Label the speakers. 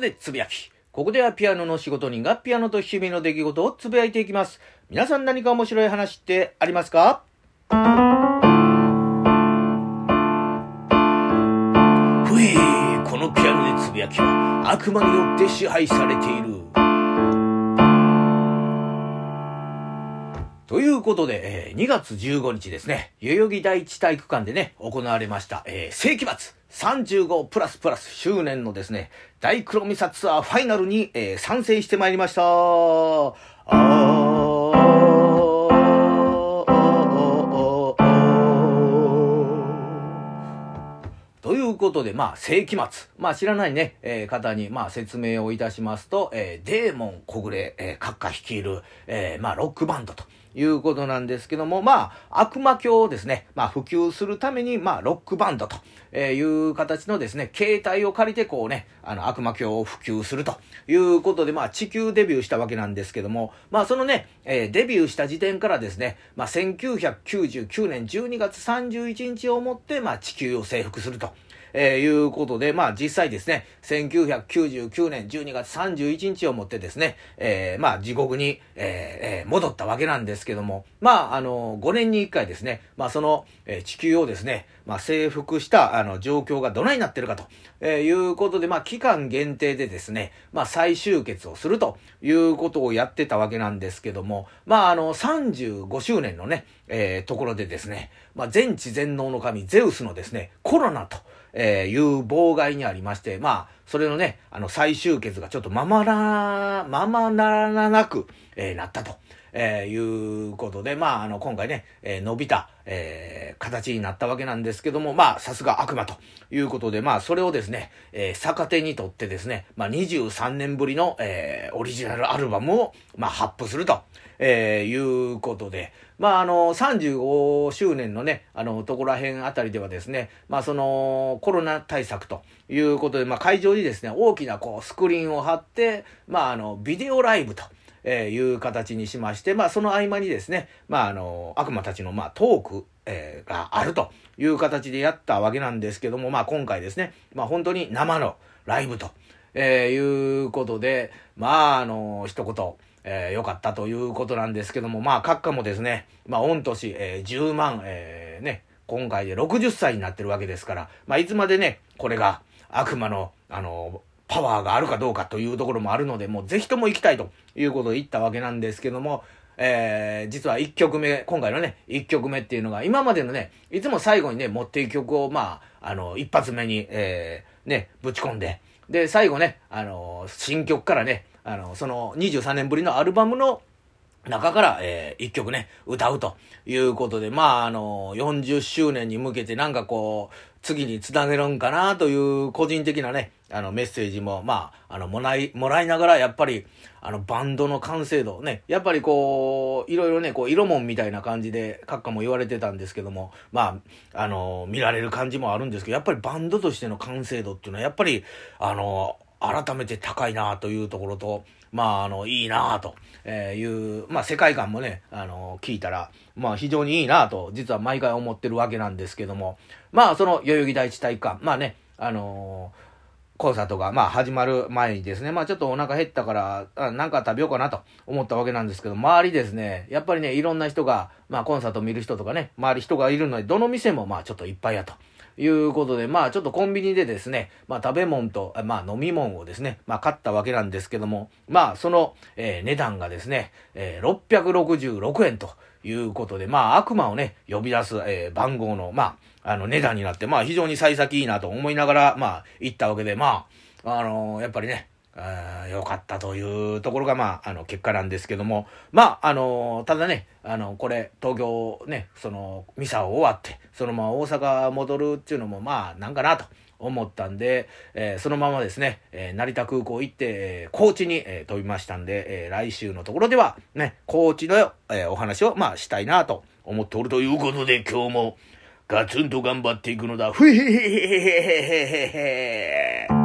Speaker 1: でつぶやき。ここではピアノの仕事人がピアノと日々の出来事をつぶやいていきます。皆さん何か面白い話ってありますか？ふい、このピアノでつぶやきは悪魔によって支配されている。ということで、えー、2月15日ですね、代々木第一体育館でね、行われました、えー、世紀末35プラスプラス周年のですね、大黒ミサツアーファイナルに、えー、参戦してまいりました。ことで、まあ、世紀末。まあ、知らないね、えー、方に、まあ、説明をいたしますと、えー、デーモン小暮、えー、閣下率いる、えー、まあ、ロックバンドと。いうことなんですけども、まあ、悪魔教をですね、まあ、普及するために、まあ、ロックバンドという形のですね、携帯を借りてこうね、あの、悪魔教を普及するということで、まあ、地球デビューしたわけなんですけども、まあ、そのね、えー、デビューした時点からですね、まあ、1999年12月31日をもって、まあ、地球を征服すると。えー、いうことで、まあ実際ですね、1999年12月31日をもってですね、えー、まあ地獄に、えー、戻ったわけなんですけども、まああの、5年に1回ですね、まあその、えー、地球をですね、まあ征服したあの状況がどないなってるかと、えー、いうことで、まあ期間限定でですね、まあ再集結をするということをやってたわけなんですけども、まああの35周年のね、えー、ところでですね、まあ全知全能の神ゼウスのですね、コロナと、えーいう妨害にありまして、まあ、それのね、あの、再集結がちょっとままな、ままならなく、えー、なったと。えー、いうことで、まあ、あの、今回ね、えー、伸びた、えー、形になったわけなんですけども、まあ、さすが悪魔ということで、まあ、それをですね、えー、逆手にとってですね、まあ、23年ぶりの、えー、オリジナルアルバムを、まあ、発布すると。えー、いうことで、まあ、あの、35周年のね、あの、ところら辺あたりではですね、まあ、その、コロナ対策ということで、まあ、会場にですね、大きなこう、スクリーンを貼って、まあ、あの、ビデオライブと。え、いう形にしまして、まあ、その合間にですね、まあ、あの、悪魔たちの、まあ、トーク、えー、があるという形でやったわけなんですけども、まあ、今回ですね、まあ、本当に生のライブと、えー、いうことで、まあ、あの、一言、えー、良かったということなんですけども、まあ、閣下もですね、まあ、御年、えー、10万、えー、ね、今回で60歳になってるわけですから、まあ、いつまでね、これが悪魔の、あの、パワーがあるかどうかというところもあるので、もうぜひとも行きたいということを言ったわけなんですけども、えー、実は1曲目、今回のね、1曲目っていうのが、今までのね、いつも最後にね、持っていく曲を、まあ、あの、一発目に、えー、ね、ぶち込んで、で、最後ね、あの、新曲からね、あの、その23年ぶりのアルバムの中から、えー、一曲ね、歌うということで、まあ、あの、40周年に向けてなんかこう、次につなげるんかなという個人的なね、あのメッセージも、まあ、あの、もらい、もらいながら、やっぱり、あの、バンドの完成度ね、やっぱりこう、いろいろね、こう、色もんみたいな感じで、閣下も言われてたんですけども、まあ、あの、見られる感じもあるんですけど、やっぱりバンドとしての完成度っていうのは、やっぱり、あの、改めて高いなというところと、まあ、あの、いいなという、まあ、世界観もね、あの、聞いたら、まあ、非常にいいなと、実は毎回思ってるわけなんですけども、まあ、その、代々木第一体育館、まあね、あのーコンサートが、まあ、始まる前にですね、まあ、ちょっとお腹減ったから、なんか食べようかなと思ったわけなんですけど、周りですね、やっぱりね、いろんな人が、まあ、コンサート見る人とかね、周り人がいるので、どの店も、まあ、ちょっといっぱいやと。いうことで、まあちょっとコンビニでですね、まあ食べ物と、まあ飲み物をですね、まあ買ったわけなんですけども、まあその、えー、値段がですね、えー、666円ということで、まあ悪魔をね、呼び出す、えー、番号の、まあ、あの値段になって、まあ非常に幸先いいなと思いながら、まあ行ったわけで、まあ、あのー、やっぱりね、良かったというところが、まあ、あの、結果なんですけども、まあ、あの、ただね、あの、これ、東京ね、その、ミサを終わって、そのまま大阪戻るっていうのも、まあ、なんかなと思ったんで、えー、そのままですね、えー、成田空港行って、えー、高知に、え飛びましたんで、え来週のところでは、ね、高知の、えお話を、まあ、したいなと思っておるということで、今日も、ガツンと頑張っていくのだ。ふへへへへへへへへ。